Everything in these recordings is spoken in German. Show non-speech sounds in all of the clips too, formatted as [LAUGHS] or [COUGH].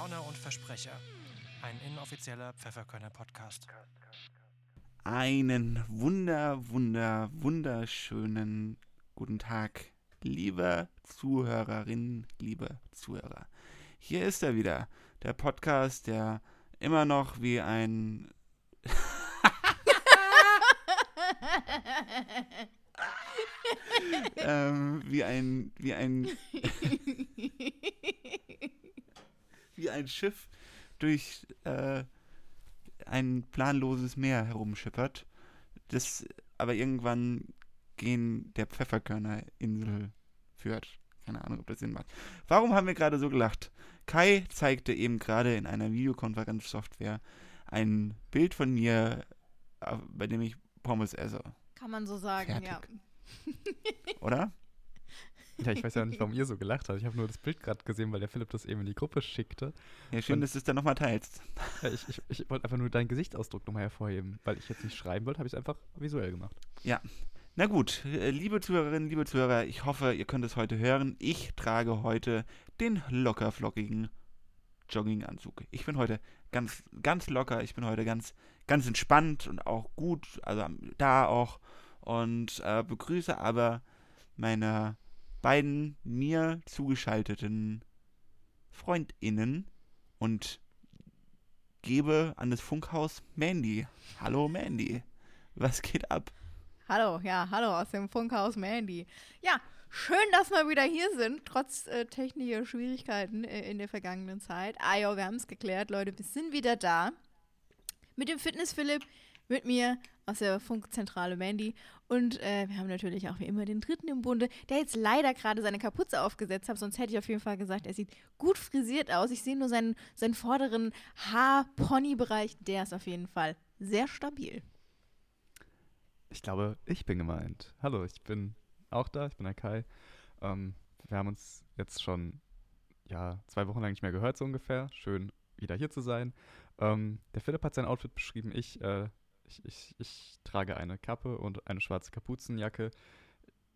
Laune und Versprecher. Ein inoffizieller Pfefferkörner-Podcast. Einen wunder, wunder, wunderschönen guten Tag, liebe Zuhörerinnen, liebe Zuhörer. Hier ist er wieder, der Podcast, der immer noch wie ein [LAUGHS] ähm, wie ein wie ein [LAUGHS] wie ein Schiff durch äh, ein planloses Meer herumschippert, das aber irgendwann gegen der Pfefferkörnerinsel führt. Keine Ahnung, ob das Sinn macht. Warum haben wir gerade so gelacht? Kai zeigte eben gerade in einer Videokonferenzsoftware ein Bild von mir, äh, bei dem ich Pommes esse. Kann man so sagen, Fertig. ja. Oder? Ja, ich weiß ja nicht, warum [LAUGHS] ihr so gelacht habt. Ich habe nur das Bild gerade gesehen, weil der Philipp das eben in die Gruppe schickte. Ja, schön, Und- dass du es dann nochmal teilst. Ja, ich ich, ich wollte einfach nur deinen Gesichtsausdruck nochmal hervorheben. Weil ich jetzt nicht schreiben wollte, habe ich es einfach visuell gemacht. Na gut, äh, liebe Zuhörerinnen, liebe Zuhörer, ich hoffe, ihr könnt es heute hören. Ich trage heute den lockerflockigen Jogginganzug. Ich bin heute ganz, ganz locker, ich bin heute ganz, ganz entspannt und auch gut, also am- da auch. Und äh, begrüße aber meine beiden mir zugeschalteten FreundInnen und gebe an das Funkhaus Mandy. Hallo Mandy, was geht ab? Hallo, ja, hallo aus dem Funkhaus Mandy. Ja, schön, dass wir wieder hier sind, trotz äh, technischer Schwierigkeiten äh, in der vergangenen Zeit. Ah ja, wir haben es geklärt, Leute, wir sind wieder da. Mit dem Fitness Philipp, mit mir aus der Funkzentrale Mandy. Und äh, wir haben natürlich auch wie immer den dritten im Bunde, der jetzt leider gerade seine Kapuze aufgesetzt hat. Sonst hätte ich auf jeden Fall gesagt, er sieht gut frisiert aus. Ich sehe nur seinen, seinen vorderen Haar-Pony-Bereich. Der ist auf jeden Fall sehr stabil. Ich glaube, ich bin gemeint. Hallo, ich bin auch da, ich bin der Kai. Ähm, wir haben uns jetzt schon ja, zwei Wochen lang nicht mehr gehört, so ungefähr. Schön, wieder hier zu sein. Ähm, der Philipp hat sein Outfit beschrieben. Ich, äh, ich, ich, ich trage eine Kappe und eine schwarze Kapuzenjacke.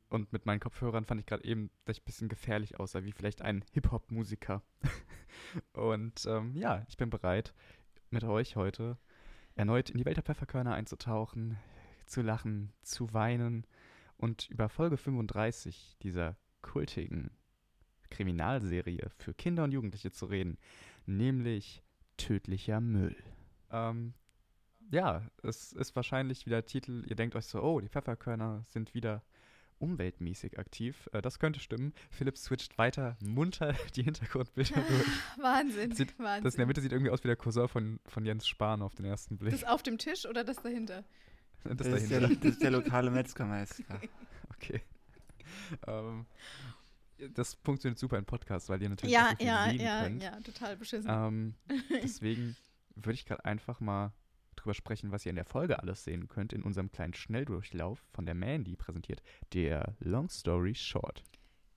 Und mit meinen Kopfhörern fand ich gerade eben, dass ich ein bisschen gefährlich aussah, wie vielleicht ein Hip-Hop-Musiker. [LAUGHS] und ähm, ja, ich bin bereit, mit euch heute erneut in die Welt der Pfefferkörner einzutauchen, zu lachen, zu weinen und über Folge 35 dieser kultigen Kriminalserie für Kinder und Jugendliche zu reden, nämlich Tödlicher Müll. Ähm, ja, es ist wahrscheinlich wieder Titel, ihr denkt euch so, oh, die Pfefferkörner sind wieder umweltmäßig aktiv. Äh, das könnte stimmen. Philipp switcht weiter munter [LAUGHS] die Hintergrundbilder [LAUGHS] durch. Wahnsinn, Sieht- Wahnsinn. Das in der Mitte sieht irgendwie aus wie der Cousin von, von Jens Spahn auf den ersten Blick. Das auf dem Tisch oder das dahinter? Das, Das ist, der, dahinter. das ist der lokale Metzgermeister. [LAUGHS] Okay. ähm, das funktioniert super im Podcast, weil ihr natürlich Ja, so viel ja, sehen ja, könnt. ja, total beschissen. Ähm, deswegen würde ich gerade einfach mal drüber sprechen, was ihr in der Folge alles sehen könnt, in unserem kleinen Schnelldurchlauf von der Mandy präsentiert, der Long Story Short.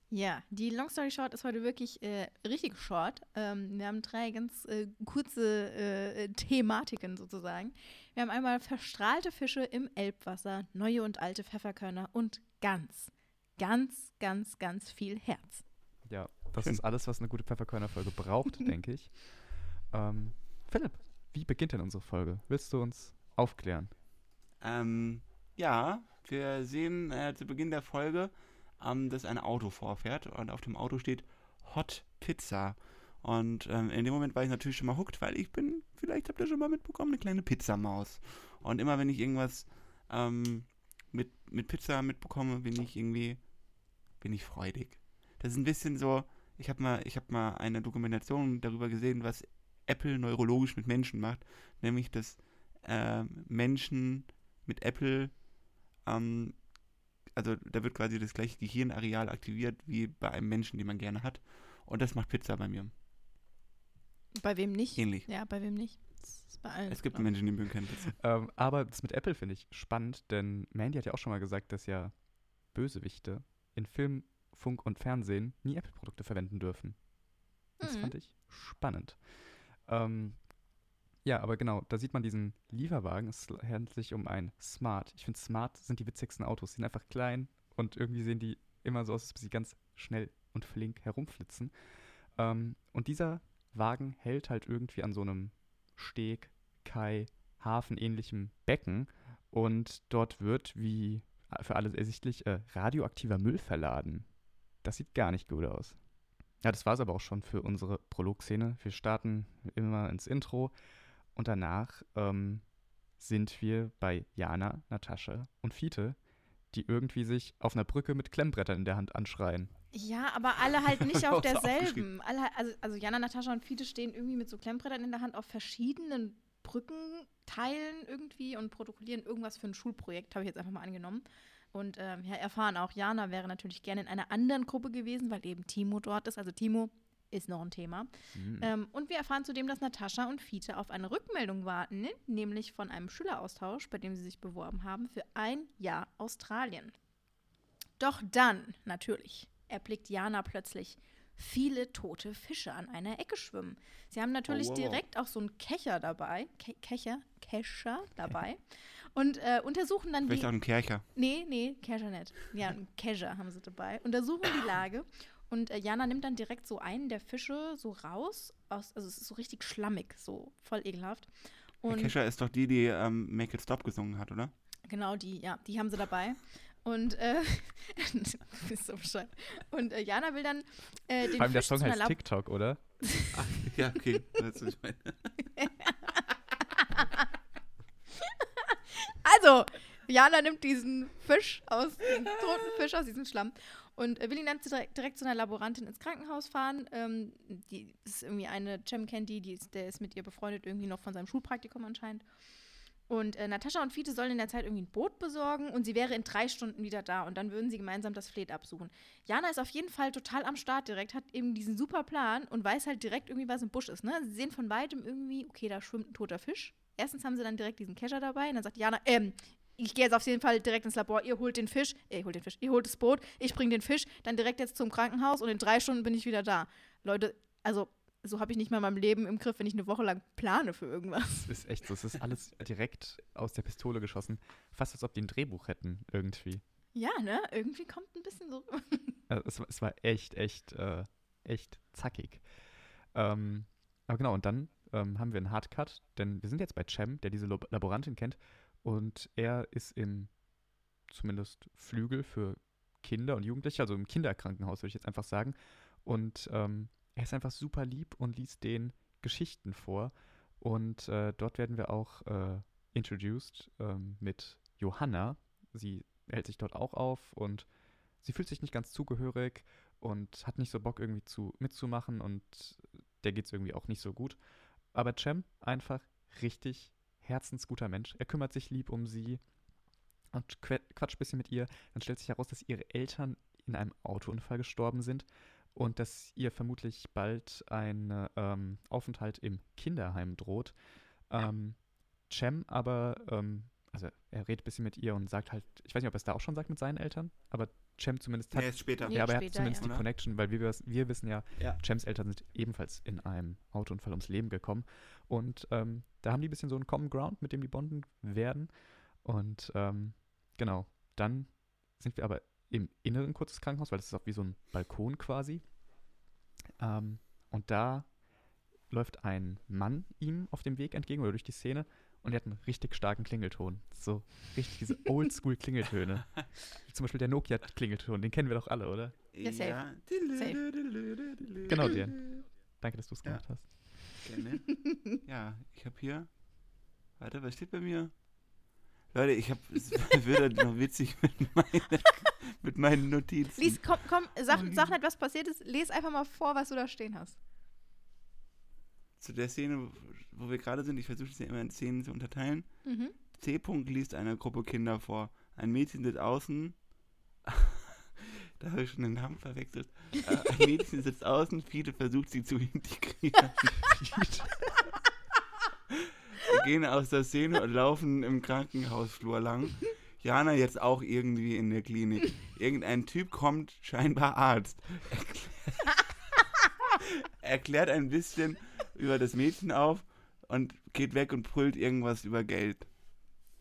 Ja, die Long Story Short ist heute wirklich äh, richtig short. Ähm, wir haben drei ganz äh, kurze äh, Thematiken sozusagen. Wir haben einmal verstrahlte Fische im Elbwasser, neue und alte Pfefferkörner und ganz, ganz, ganz, ganz viel Herz. Ja, das Schön. ist [LAUGHS] alles, was eine gute Pfefferkörner-Folge braucht, [LAUGHS] denke ich. Ähm, Philipp, wie beginnt denn unsere Folge? Willst du uns aufklären? Ähm, ja, wir sehen äh, zu Beginn der Folge, ähm, dass ein Auto vorfährt und auf dem Auto steht Hot Pizza. Und ähm, in dem Moment war ich natürlich schon mal hooked, weil ich bin, vielleicht habt ihr schon mal mitbekommen, eine kleine Pizzamaus. Und immer wenn ich irgendwas ähm, mit, mit Pizza mitbekomme, bin ich irgendwie, bin ich freudig. Das ist ein bisschen so, ich habe mal, ich habe mal eine Dokumentation darüber gesehen, was Apple neurologisch mit Menschen macht, nämlich dass äh, Menschen mit Apple, ähm, also da wird quasi das gleiche Gehirnareal aktiviert wie bei einem Menschen, den man gerne hat. Und das macht Pizza bei mir. Bei wem nicht? Ähnlich. Ja, bei wem nicht? Es gibt. Menschen, die mögen keine Pizza. Ähm, aber das mit Apple finde ich spannend, denn Mandy hat ja auch schon mal gesagt, dass ja Bösewichte in Film, Funk und Fernsehen nie Apple-Produkte verwenden dürfen. Das Mhm. fand ich spannend. Ähm, ja, aber genau, da sieht man diesen Lieferwagen. Es handelt sich um ein Smart. Ich finde, Smart sind die witzigsten Autos. Die sind einfach klein und irgendwie sehen die immer so aus, als ob sie ganz schnell und flink herumflitzen. Ähm, und dieser Wagen hält halt irgendwie an so einem Steg, Kai, Hafen-ähnlichem Becken und dort wird, wie für alles ersichtlich, äh, radioaktiver Müll verladen. Das sieht gar nicht gut aus. Ja, das war es aber auch schon für unsere Prolog-Szene. Wir starten immer ins Intro und danach ähm, sind wir bei Jana, Natascha und Fiete, die irgendwie sich auf einer Brücke mit Klemmbrettern in der Hand anschreien. Ja, aber alle halt nicht [LAUGHS] auf derselben. Alle, also, also Jana, Natascha und Fiete stehen irgendwie mit so Klemmbrettern in der Hand auf verschiedenen Brückenteilen irgendwie und protokollieren irgendwas für ein Schulprojekt, habe ich jetzt einfach mal angenommen. Und ähm, ja, erfahren auch, Jana wäre natürlich gerne in einer anderen Gruppe gewesen, weil eben Timo dort ist. Also Timo ist noch ein Thema. Hm. Ähm, und wir erfahren zudem, dass Natascha und Fiete auf eine Rückmeldung warten, ne? nämlich von einem Schüleraustausch, bei dem sie sich beworben haben, für ein Jahr Australien. Doch dann, natürlich, erblickt Jana plötzlich viele tote Fische an einer Ecke schwimmen. Sie haben natürlich Oh, wow, direkt auch so einen Kecher dabei, Ke Kecher, Kescher dabei und äh, untersuchen dann Vielleicht die... auch ein Kercher. Nee, nee, Kescher nicht. Ja, einen Kescher haben sie dabei. Untersuchen die Lage. Und äh, Jana nimmt dann direkt so einen der Fische so raus. Aus, also es ist so richtig schlammig, so voll ekelhaft. Der Und Kescher ist doch die, die ähm, Make It Stop gesungen hat, oder? genau die, ja, die haben sie dabei. Und äh, [LAUGHS] so bescheuert. Und äh, Jana will dann äh, den Vor allem der Fisch Song zu einer heißt Lab TikTok, oder? [LAUGHS] Ja, okay. Weißt du, ich meine? [LAUGHS] Also, Jana nimmt diesen Fisch aus, den toten Fisch aus diesem Schlamm und äh, will ihn dann direkt zu einer Laborantin ins Krankenhaus fahren. Ähm, die ist irgendwie eine Cem kennt die, die ist, der ist mit ihr befreundet, irgendwie noch von seinem Schulpraktikum anscheinend. Und äh, Natascha und Fiete sollen in der Zeit irgendwie ein Boot besorgen und sie wäre in drei Stunden wieder da und dann würden sie gemeinsam das Fleet absuchen. Jana ist auf jeden Fall total am Start direkt, hat eben diesen super Plan und weiß halt direkt irgendwie, was im Busch ist. Ne? Sie sehen von weitem irgendwie, okay, da schwimmt ein toter Fisch. Erstens haben sie dann direkt diesen Kescher dabei und dann sagt Jana, ähm, ich gehe jetzt auf jeden Fall direkt ins Labor, ihr holt den Fisch, äh, ihr holt den Fisch, ihr holt das Boot, ich bringe den Fisch, dann direkt jetzt zum Krankenhaus und in drei Stunden bin ich wieder da. Leute, also so habe ich nicht mal mein Leben im Griff, wenn ich eine Woche lang plane für irgendwas. Es ist echt so. Es ist alles direkt aus der Pistole geschossen. Fast als ob die ein Drehbuch hätten, irgendwie. Ja, ne? Irgendwie kommt ein bisschen so. Also es, war- es war echt, echt, äh, echt zackig. Ähm, aber genau, und dann ähm, haben wir einen Hardcut, denn wir sind jetzt bei Cem, der diese Lob- Laborantin kennt. Und er ist im zumindest Flügel für Kinder und Jugendliche, also im Kinderkrankenhaus, würde ich jetzt einfach sagen. Und ähm, er ist einfach super lieb und liest denen Geschichten vor. Und äh, dort werden wir auch äh, introduced ähm, mit Johanna. Sie hält sich dort auch auf und sie fühlt sich nicht ganz zugehörig und hat nicht so Bock irgendwie zu mitzumachen und der geht es irgendwie auch nicht so gut. Aber Cem einfach richtig herzensguter Mensch. Er kümmert sich lieb um sie und quatscht ein bisschen mit ihr. Dann stellt sich heraus, dass ihre Eltern in einem Autounfall gestorben sind und dass ihr vermutlich bald ein ähm, Aufenthalt im Kinderheim droht. Ähm, Cem aber, ähm, also er redet ein bisschen mit ihr und sagt halt, ich weiß nicht, ob er es da auch schon sagt mit seinen Eltern, aber Cem zumindest hat Nee, ist später. Ja, aber er hat später, zumindest ja. die Connection, weil wir, wir wissen ja, Ja. Chems Eltern sind ebenfalls in einem Autounfall ums Leben gekommen. Und ähm, da haben die ein bisschen so einen Common Ground, mit dem die bonden werden. Und ähm, genau, dann sind wir aber im Inneren kurz des Krankenhaus, weil das ist auch wie so ein Balkon quasi. Ähm, und da läuft ein Mann ihm auf dem Weg entgegen oder durch die Szene und er hat einen richtig starken Klingelton. So richtig diese [LAUGHS] Oldschool-Klingeltöne. Zum Beispiel der Nokia-Klingelton, den kennen wir doch alle, oder? Ja, safe. Ja. Genau den. Danke, dass du es Ja. gemacht hast. Gerne. Ja, ich habe hier. Warte, was steht bei mir? Leute, ich habe. Es [LAUGHS] wird halt noch witzig mit, meine, mit meinen Notizen. Lies, komm, komm, sag, Oh, sag nicht, was passiert ist. Les einfach mal vor, was du da stehen hast. Zu der Szene, wo wir gerade sind, ich versuche es ja immer in Szenen zu unterteilen. Mhm. C. -Punkt liest einer Gruppe Kinder vor. Ein Mädchen sitzt außen. [LAUGHS] da habe ich schon den Namen verwechselt. Äh, ein Mädchen sitzt außen, Fiete versucht sie zu integrieren. [LAUGHS] Wir gehen aus der Szene und laufen im Krankenhausflur lang. Jana jetzt auch irgendwie in der Klinik. Irgendein Typ kommt, scheinbar Arzt. Erklärt, erklärt ein bisschen über das Mädchen auf und geht weg und brüllt irgendwas über Geld.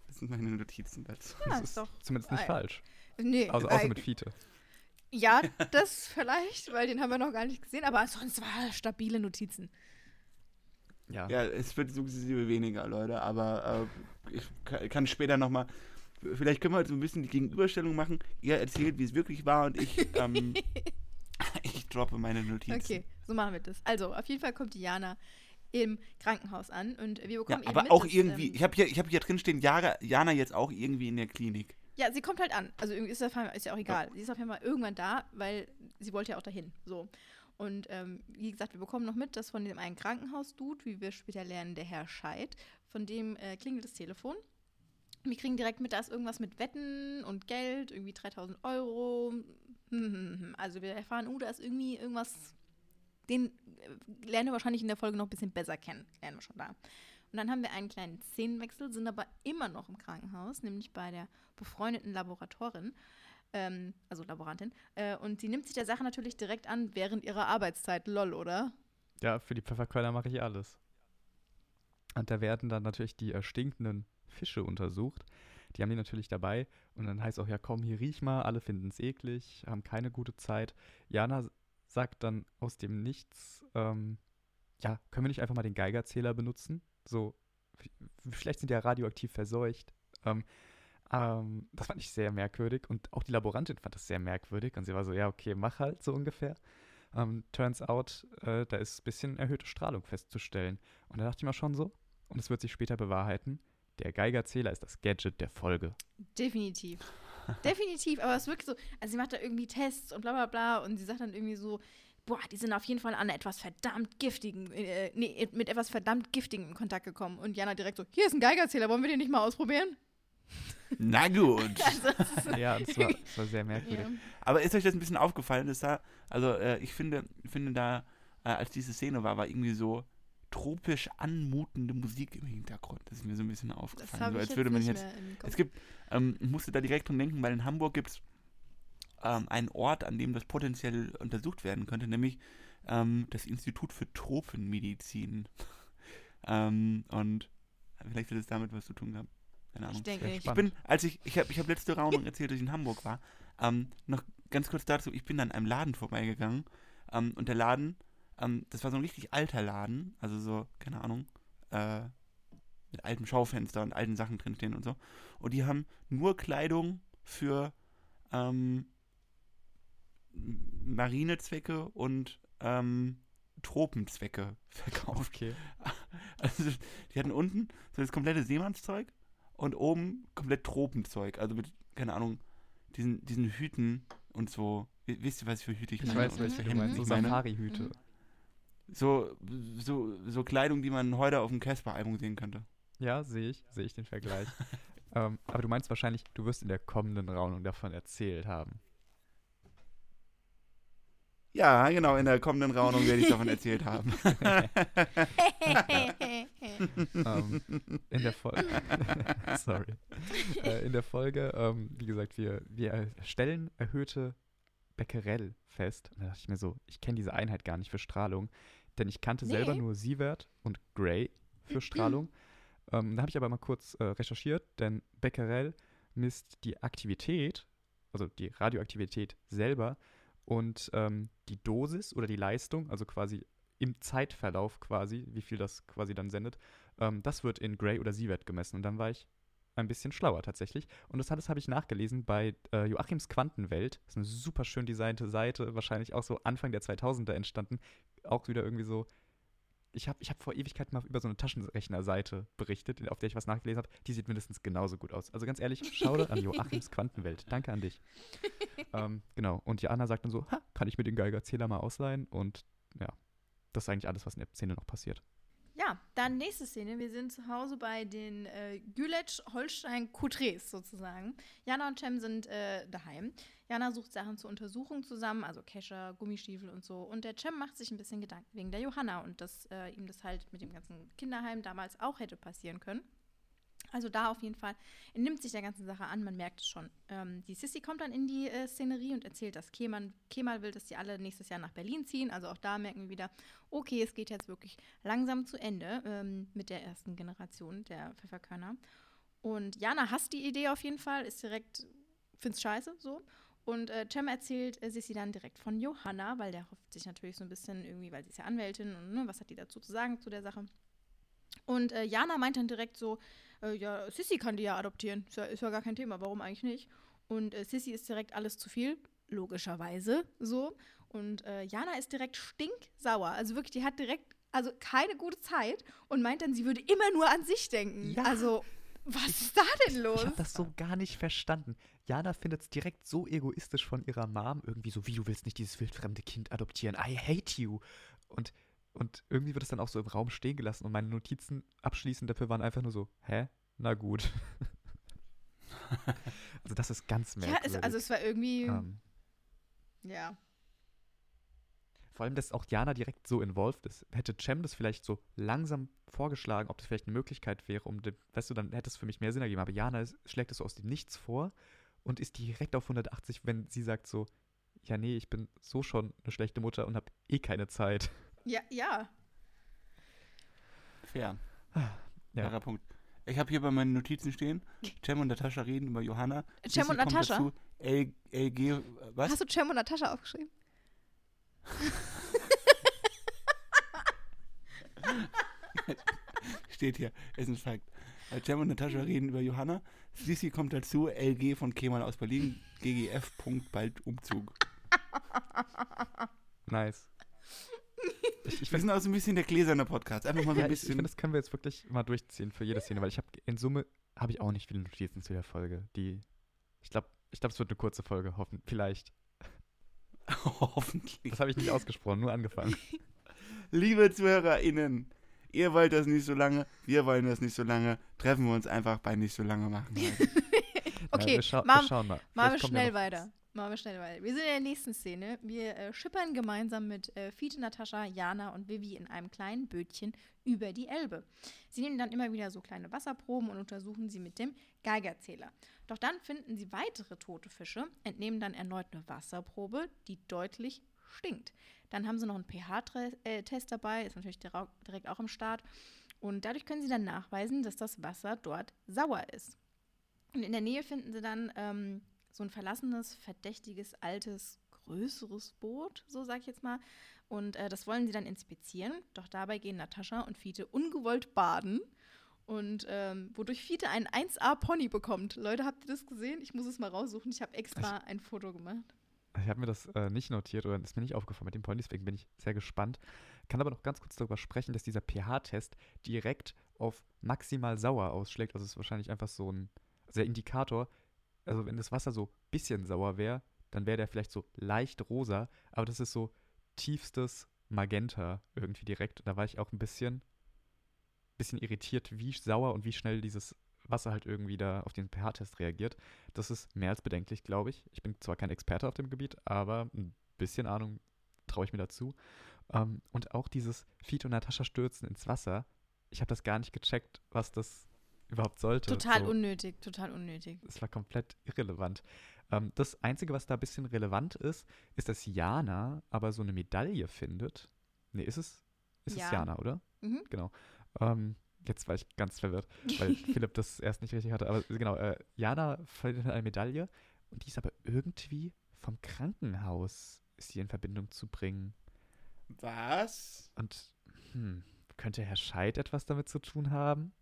Das sind meine Notizen dazu. Ja, das ist ist doch. zumindest nicht falsch. Nee, Also, außer äh, mit Fiete. Ja, das vielleicht, weil den haben wir noch gar nicht gesehen, aber sonst war stabile Notizen. Ja. Ja, es wird sukzessive weniger, Leute, aber äh, ich ka- kann später nochmal. Vielleicht können wir halt so ein bisschen die Gegenüberstellung machen. Ihr erzählt, wie es wirklich war und ich, ähm, [LAUGHS] ich droppe meine Notizen. Okay, so machen wir das. Also, auf jeden Fall kommt Diana im Krankenhaus an und wir Ja, bekommen eben aber mit, auch dass, irgendwie, ähm, ich habe hier, ich hab hier drin stehen, Jana, jetzt auch irgendwie in der Klinik. Ja, sie kommt halt an. Also irgendwie ist, das, ist ja auch egal. Sie ist auf jeden Fall irgendwann da, weil sie wollte ja auch dahin. So. Und ähm, wie gesagt, wir bekommen noch mit, dass von dem einen Krankenhaus-Dude, wie wir später lernen, der Herr Scheid, von dem äh, klingelt das Telefon. Wir kriegen direkt mit, da ist irgendwas mit Wetten und Geld, irgendwie 3000 Euro. Hm, hm, hm. Also wir erfahren, oh, da ist irgendwie irgendwas, den äh, lernen wir wahrscheinlich in der Folge noch ein bisschen besser kennen. Lernen wir schon da. Und dann haben wir einen kleinen Szenenwechsel, sind aber immer noch im Krankenhaus, nämlich bei der befreundeten Laboratorin, ähm, also Laborantin. Äh, und sie nimmt sich der Sache natürlich direkt an während ihrer Arbeitszeit. Lol, oder? Ja, für die Pfefferkörner mache ich alles. Und da werden dann natürlich die erstinkenden Fische untersucht. Die haben die natürlich dabei. Und dann heißt auch, ja komm, hier riech mal, alle finden es eklig, haben keine gute Zeit. Jana sagt dann aus dem Nichts, ähm, ja, können wir nicht einfach mal den Geigerzähler benutzen? So, vielleicht sind die ja radioaktiv verseucht. Ähm, ähm, das fand ich sehr merkwürdig. Und auch die Laborantin fand das sehr merkwürdig. Und sie war so, ja, okay, mach halt so ungefähr. Ähm, turns out, äh, da ist ein bisschen erhöhte Strahlung festzustellen. Und da dachte ich mir schon so, und es wird sich später bewahrheiten, der Geigerzähler ist das Gadget der Folge. Definitiv. [LAUGHS] Definitiv, aber es ist wirklich so, also sie macht da irgendwie Tests und bla bla bla und sie sagt dann irgendwie so, boah, die sind auf jeden Fall an etwas verdammt giftigen, äh, nee, mit etwas verdammt giftigen in Kontakt gekommen. Und Jana direkt so, hier ist ein Geigerzähler, wollen wir den nicht mal ausprobieren? Na gut. [LAUGHS] Also, [LAUGHS] Ja, das war, das war sehr merkwürdig. ja. Aber ist euch das ein bisschen aufgefallen, dass da, also äh, ich finde, finde da, äh, als diese Szene war, war irgendwie so tropisch anmutende Musik im Hintergrund. Das ist mir so ein bisschen aufgefallen. So, ich als jetzt würde man nicht jetzt. Es gibt, ähm, ich musste da direkt dran denken, weil in Hamburg gibt es ähm, einen Ort, an dem das potenziell untersucht werden könnte, nämlich ähm, das Institut für Tropenmedizin. [LAUGHS] ähm, und vielleicht wird es damit was zu tun haben. Keine Ahnung. ich denke nicht. Ich bin, als ich, ich habe ich hab letzte Raunung erzählt, dass ich in Hamburg war. Ähm, noch ganz kurz dazu, ich bin an einem Laden vorbeigegangen. Ähm, und der Laden, ähm, das war so ein richtig alter Laden, also so, keine Ahnung, äh, mit altem Schaufenster und alten Sachen drinstehen und so. Und die haben nur Kleidung für ähm, Marinezwecke und ähm, Tropenzwecke verkauft. Okay. [LAUGHS] Also, die hatten unten so das komplette Seemannszeug und oben komplett Tropenzeug. Also mit, keine Ahnung, diesen, diesen Hüten und so. Wisst ihr, was für Hüte ich Ich meine? weiß, Oder welche Hemden meinst. So ich meine? Safari-Hüte. Mhm. So, so, so Kleidung, die man heute auf dem Casper-Album sehen könnte. Ja, sehe ich, sehe ich den Vergleich. [LAUGHS] ähm, aber du meinst wahrscheinlich, du wirst in der kommenden Raunung davon erzählt haben. Ja, genau, in der kommenden Raunung werde ich davon erzählt haben. [LAUGHS] [LAUGHS] ähm, in der Folge. [LAUGHS] Sorry. Äh, in der Folge, ähm, wie gesagt, wir, wir stellen erhöhte Becquerel fest. Und da dachte ich mir so, ich kenne diese Einheit gar nicht für Strahlung, denn ich kannte selber Nee. nur Sievert und Gray für Strahlung. ähm, da habe ich aber mal kurz äh, recherchiert, denn Becquerel misst die Aktivität, also die Radioaktivität selber und ähm, die Dosis oder die Leistung, also quasi im Zeitverlauf quasi, wie viel das quasi dann sendet, ähm, das wird in Gray oder Sievert gemessen. Und dann war ich ein bisschen schlauer tatsächlich. Und das alles habe ich nachgelesen bei äh, Joachims Quantenwelt. Das ist eine super schön designte Seite, wahrscheinlich auch so Anfang der 2000er entstanden. Auch wieder irgendwie so. Ich habe ich hab vor Ewigkeiten mal über so eine Taschenrechnerseite berichtet, auf der ich was nachgelesen habe. Die sieht mindestens genauso gut aus. Also ganz ehrlich, schau an Joachims Quantenwelt. Danke an dich. [LAUGHS] ähm, genau. Und Jana sagt dann so: ha, kann ich mir den Geigerzähler mal ausleihen? Und ja, das ist eigentlich alles, was in der Szene noch passiert. Ja, dann nächste Szene. Wir sind zu Hause bei den äh, Gületsch-Holstein-Coutrés sozusagen. Jana und Cem sind äh, daheim. Jana sucht Sachen zur Untersuchung zusammen, also Kescher, Gummistiefel und so. Und der Cem macht sich ein bisschen Gedanken wegen der Johanna und dass äh, ihm das halt mit dem ganzen Kinderheim damals auch hätte passieren können. Also da auf jeden Fall. Er nimmt sich der ganzen Sache an, man merkt es schon. Ähm, die Sissy kommt dann in die äh, Szenerie und erzählt, dass Kemal, Kemal will, dass die alle nächstes Jahr nach Berlin ziehen. Also auch da merken wir wieder, okay, es geht jetzt wirklich langsam zu Ende ähm, mit der ersten Generation der Pfefferkörner. Und Jana hasst die Idee auf jeden Fall, ist direkt, find's scheiße so. Und äh, Cem erzählt äh, Sissy dann direkt von Johanna, weil der hofft sich natürlich so ein bisschen irgendwie, weil sie ist ja Anwältin und ne, was hat die dazu zu sagen zu der Sache. Und äh, Jana meint dann direkt so, äh, ja, Sissy kann die ja adoptieren. Ist ja, ist ja gar kein Thema, warum eigentlich nicht? Und äh, Sissy ist direkt alles zu viel, logischerweise so. Und äh, Jana ist direkt stinksauer. Also wirklich, die hat direkt, also keine gute Zeit und meint dann, sie würde immer nur an sich denken. Ja. Also, was ist da denn los? Ich habe das so gar nicht verstanden. Jana findet es direkt so egoistisch von ihrer Mom, irgendwie so, wie du willst nicht dieses wildfremde Kind adoptieren. I hate you. Und, und irgendwie wird es dann auch so im Raum stehen gelassen und meine Notizen abschließend dafür waren einfach nur so, hä? Na gut. [LAUGHS] also das ist ganz ja, merkwürdig. es, also es war irgendwie, ähm, ja. Vor allem, dass auch Jana direkt so involviert ist. Hätte Cem das vielleicht so langsam vorgeschlagen, ob das vielleicht eine Möglichkeit wäre, um, den, weißt du, dann hätte es für mich mehr Sinn ergeben. Aber Jana ist, schlägt es so aus dem Nichts vor und ist direkt auf 180, wenn sie sagt so, ja, nee, ich bin so schon eine schlechte Mutter und habe eh keine Zeit. Ja, ja. Fair. Ja. Fairer Punkt. Ich habe hier bei meinen Notizen stehen, Cem und Natascha reden über Johanna. Cem und Natascha? Dazu, L, LG, äh, was? Hast du Cem und Natascha aufgeschrieben? [LAUGHS] Steht hier, ist ein Fakt. Äh, Cem und Natascha reden über Johanna. Sissi kommt dazu, LG von Kemal aus Berlin, GGF, Punkt, bald Umzug. Nice. Ich, ich Wir finde, sind auch so ein bisschen der gläserne Podcast. Einfach mal so ja, ein ich, ich bisschen. find, das können wir jetzt wirklich mal durchziehen für jede Szene, weil ich habe in Summe habe ich auch nicht viele Notizen zu der Folge. Die, ich glaube, ich glaube, es wird eine kurze Folge, hoffen, vielleicht. [LAUGHS] Hoffentlich. Das habe ich nicht ausgesprochen, nur angefangen. [LAUGHS] Liebe ZuhörerInnen, ihr wollt das nicht so lange, wir wollen das nicht so lange. Treffen wir uns einfach bei nicht so lange machen. [LAUGHS] Okay, ja, wir, schau machen- wir schauen mal. Machen wir ja schnell was. weiter. Machen wir schnell weiter. Wir sind in der nächsten Szene. Wir äh, schippern gemeinsam mit äh, Fiete, Natascha, Jana und Vivi in einem kleinen Bötchen über die Elbe. Sie nehmen dann immer wieder so kleine Wasserproben und untersuchen sie mit dem Geigerzähler. Doch dann finden sie weitere tote Fische, entnehmen dann erneut eine Wasserprobe, die deutlich stinkt. Dann haben sie noch einen pH-Test dabei, ist natürlich direkt auch im Start. Und dadurch können sie dann nachweisen, dass das Wasser dort sauer ist. Und in der Nähe finden sie dann ähm, so ein verlassenes, verdächtiges, altes, größeres Boot, so sag ich jetzt mal. Und äh, das wollen sie dann inspizieren. Doch dabei gehen Natascha und Fiete ungewollt baden. Und ähm, wodurch Fiete einen 1A-Pony bekommt. Leute, habt ihr das gesehen? Ich muss es mal raussuchen. Ich habe extra ein Foto gemacht. Ich habe mir das äh, nicht notiert oder ist mir nicht aufgefallen mit dem Pony, deswegen bin ich sehr gespannt. Kann aber noch ganz kurz darüber sprechen, dass dieser pH-Test direkt auf maximal sauer ausschlägt. Also es ist wahrscheinlich einfach so ein also der Indikator. Also wenn das Wasser so ein bisschen sauer wäre, dann wäre der vielleicht so leicht rosa, aber das ist so tiefstes Magenta irgendwie direkt. Und da war ich auch ein bisschen, bisschen irritiert, wie sauer und wie schnell dieses Wasser halt irgendwie da auf den pH-Test reagiert. Das ist mehr als bedenklich, glaube ich. Ich bin zwar kein Experte auf dem Gebiet, aber ein bisschen Ahnung traue ich mir dazu. Ähm, und auch dieses Fiete und Natascha stürzen ins Wasser. Ich habe das gar nicht gecheckt, was das überhaupt sollte. Total So, unnötig, total unnötig. Es war komplett irrelevant. Ähm, das Einzige, was da ein bisschen relevant ist, ist, dass Jana aber so eine Medaille findet. Nee, ist es? Ist Ja. es Jana, oder? Mhm. Genau. Ähm, jetzt war ich ganz verwirrt, weil [LAUGHS] Philipp das erst nicht richtig hatte. Aber genau, äh, Jana findet eine Medaille und die ist aber irgendwie vom Krankenhaus ist die in Verbindung zu bringen. Was? Und hm, könnte Herr Scheid etwas damit zu tun haben?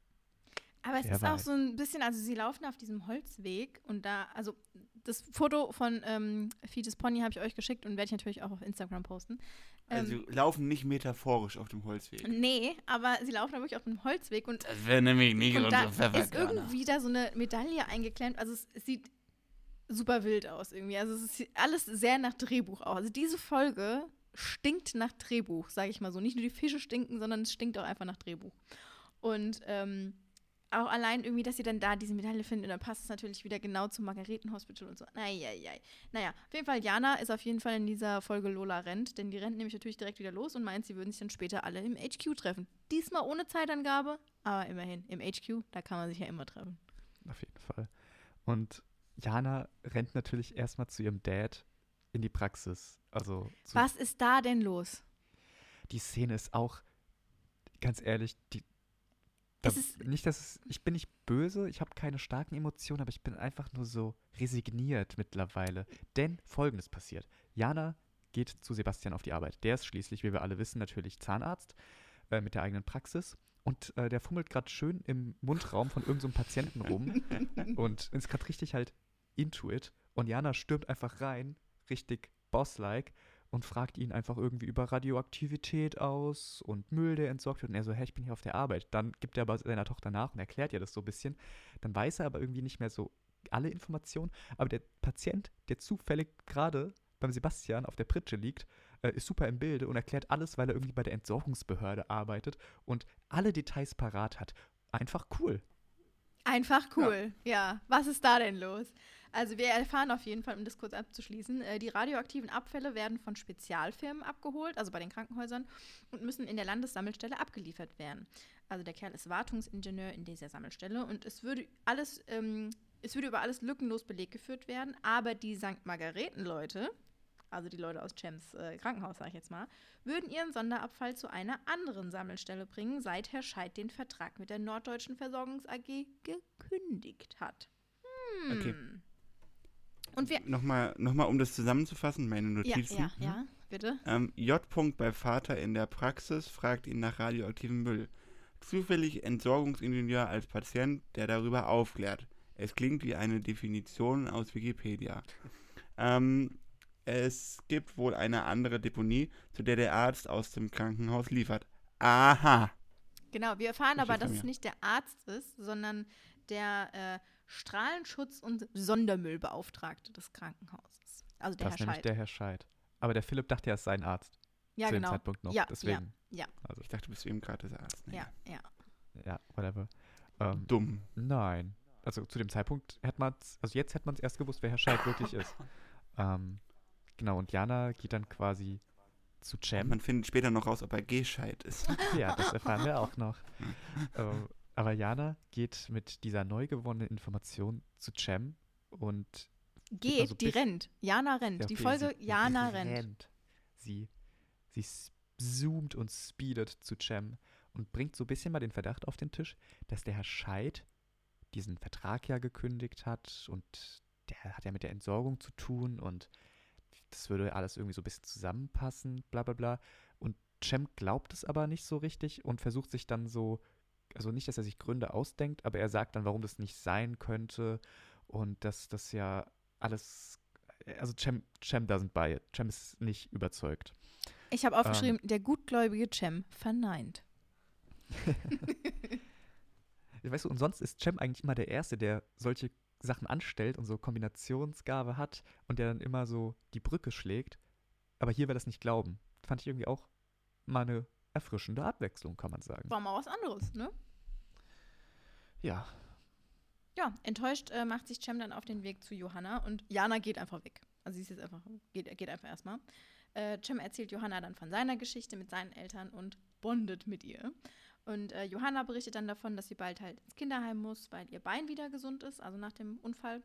Aber es Wer ist auch weiß. so ein bisschen, also sie laufen auf diesem Holzweg und da, also das Foto von ähm, Fides Pony habe ich euch geschickt und werde ich natürlich auch auf Instagram posten. Ähm, Also sie laufen nicht metaphorisch auf dem Holzweg. nee, aber sie laufen wirklich auf dem Holzweg und, Das wäre nämlich nicht und da ist irgendwie da so eine Medaille eingeklemmt. Also es, es sieht super wild aus irgendwie. Also es ist alles sehr nach Drehbuch aus. Also diese Folge stinkt nach Drehbuch, sage ich mal so. Nicht nur die Fische stinken, sondern es stinkt auch einfach nach Drehbuch. Und ähm, auch allein irgendwie, dass sie dann da diese Medaille finden, und dann passt es natürlich wieder genau zum Margaretenhospital und so. Naja, naja, auf jeden Fall, Jana ist auf jeden Fall in dieser Folge Lola rennt, denn die rennt nämlich natürlich direkt wieder los und meint, sie würden sich dann später alle im HQ treffen. Diesmal ohne Zeitangabe, aber immerhin, im HQ, da kann man sich ja immer treffen. Auf jeden Fall. Und Jana rennt natürlich erstmal zu ihrem Dad in die Praxis. Also Was ist da denn los? die Szene ist auch, ganz ehrlich, die. Da, Es ist- nicht, dass es, ich bin nicht böse, ich habe keine starken Emotionen, aber ich bin einfach nur so resigniert mittlerweile. Denn folgendes passiert. Jana geht zu Sebastian auf die Arbeit. Der ist schließlich, wie wir alle wissen, natürlich Zahnarzt äh, mit der eigenen Praxis. und äh, der fummelt gerade schön im Mundraum von irgendeinem so Patienten rum [LAUGHS] und ist gerade richtig halt into it. Und Jana stürmt einfach rein, richtig boss-like und fragt ihn einfach irgendwie über Radioaktivität aus und Müll, der entsorgt wird. Und er so, hey, ich bin hier auf der Arbeit. Dann gibt er aber seiner Tochter nach und erklärt ihr das so ein bisschen. Dann weiß er aber irgendwie nicht mehr so alle Informationen. Aber der Patient, der zufällig gerade beim Sebastian auf der Pritsche liegt, äh, ist super im Bilde und erklärt alles, weil er irgendwie bei der Entsorgungsbehörde arbeitet und alle Details parat hat. Einfach cool. Einfach cool, ja. ja. Was ist da denn los? Also wir erfahren auf jeden Fall, um das kurz abzuschließen, äh, die radioaktiven Abfälle werden von Spezialfirmen abgeholt, also bei den Krankenhäusern, und müssen in der Landessammelstelle abgeliefert werden. Also der Kerl ist Wartungsingenieur in dieser Sammelstelle und es würde alles, ähm, es würde über alles lückenlos Beleg geführt werden, aber die St. Margareten-Leute, also die Leute aus Chems äh, Krankenhaus, sage ich jetzt mal, würden ihren Sonderabfall zu einer anderen Sammelstelle bringen, seit Herr Scheid den Vertrag mit der Norddeutschen Versorgungs AG gekündigt hat. Hm. Okay. Und wir nochmal, nochmal, um das zusammenzufassen, meine Notizen. Ja, ja, ja bitte. Ähm, J. bei Vater in der Praxis fragt ihn nach radioaktivem Müll. Zufällig Entsorgungsingenieur als Patient, der darüber aufklärt. Es klingt wie eine Definition aus Wikipedia. ähm, es gibt wohl eine andere Deponie, zu der der Arzt aus dem Krankenhaus liefert. Aha. Genau, wir erfahren aber, dass es nicht der Arzt ist, sondern der äh, Strahlenschutz- und Sondermüllbeauftragte des Krankenhauses. Also der das Herr ist nämlich Scheid. der Herr Scheid. Aber der Philipp dachte, er ist sein Arzt. Ja, zu genau. dem Zeitpunkt noch. Ja, Deswegen. Ja, Also ich dachte, du bist eben gerade der Arzt. Nee. ja, ja. Ja, whatever. Ähm, Dumm. nein. Also zu dem Zeitpunkt hätte man also jetzt hätte man es erst gewusst, wer Herr Scheid wirklich ist. [LAUGHS] Ähm, genau, und Jana geht dann quasi zu Cem. Man findet später noch raus, ob er Gescheit ist. [LAUGHS] Ja, das erfahren wir auch noch. [LAUGHS] ähm, aber Jana geht mit dieser neu gewonnenen Information zu Cem und Geht, also die rennt. Jana rennt. Ja, die okay, Folge sie Jana rennt. Sie, sie s- zoomt und speedet zu Cem und bringt so ein bisschen mal den Verdacht auf den Tisch, dass der Herr Scheid diesen Vertrag ja gekündigt hat und der hat ja mit der Entsorgung zu tun und das würde alles irgendwie so ein bisschen zusammenpassen, bla bla bla. Und Cem glaubt es aber nicht so richtig und versucht sich dann so, also nicht, dass er sich Gründe ausdenkt, aber er sagt dann, warum das nicht sein könnte und dass das ja alles, also Cem, Cem doesn't buy it. Cem ist nicht überzeugt. Ich habe aufgeschrieben, der gutgläubige Cem verneint. [LAUGHS] Weißt du, und sonst ist Cem eigentlich immer der Erste, der solche Sachen anstellt und so Kombinationsgabe hat und der dann immer so die Brücke schlägt. Aber hier will das nicht glauben. Fand ich irgendwie auch mal eine erfrischende Abwechslung, kann man sagen. War mal was anderes, ne? Ja, Ja, enttäuscht äh, macht sich Cem dann auf den Weg zu Johanna und Jana geht einfach weg. Also sie ist jetzt einfach, geht, geht einfach erstmal. Äh, Cem erzählt Johanna dann von seiner Geschichte mit seinen Eltern und bondet mit ihr. Und äh, Johanna berichtet dann davon, dass sie bald halt ins Kinderheim muss, weil ihr Bein wieder gesund ist, also nach dem Unfall.